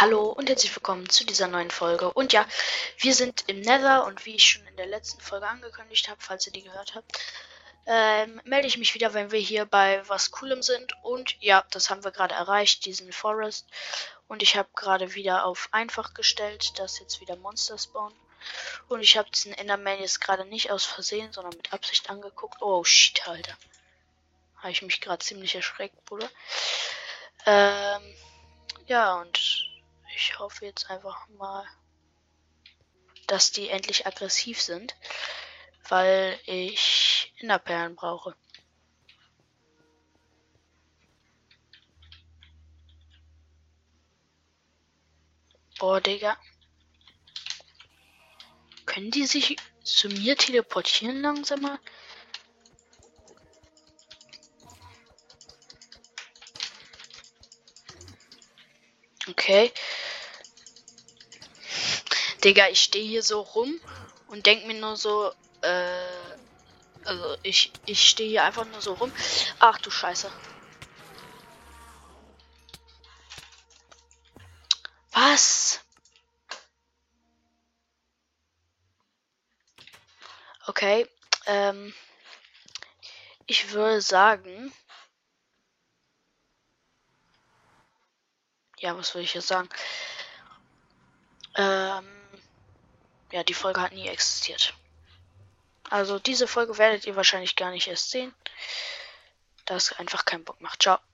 Hallo und herzlich willkommen zu dieser neuen Folge. Und ja, wir sind im Nether und wie ich schon in der letzten Folge angekündigt habe, falls ihr die gehört habt, ähm, melde ich mich wieder, wenn wir hier bei was Coolem sind. Und ja, das haben wir gerade erreicht, diesen Forest. Und ich habe gerade wieder auf einfach gestellt, dass jetzt wieder Monster spawnen. Und ich habe diesen Enderman jetzt gerade nicht aus Versehen, sondern mit Absicht angeguckt. Oh shit, Alter. Habe ich mich gerade ziemlich erschreckt, Bruder. Ähm, ja, und ich hoffe jetzt einfach mal, dass die endlich aggressiv sind, weil ich Innerperlen brauche. Boah, Digga. Können die sich zu mir teleportieren langsamer? Okay. Digga, ich stehe hier so rum und denk mir nur so, äh, also ich, ich stehe hier einfach nur so rum. Ach du Scheiße. Was? Okay, ähm, ich würde sagen, ja, was will ich jetzt sagen? Ähm, ja, die Folge hat nie existiert. Also diese Folge werdet ihr wahrscheinlich gar nicht erst sehen, da es einfach keinen Bock macht. Ciao.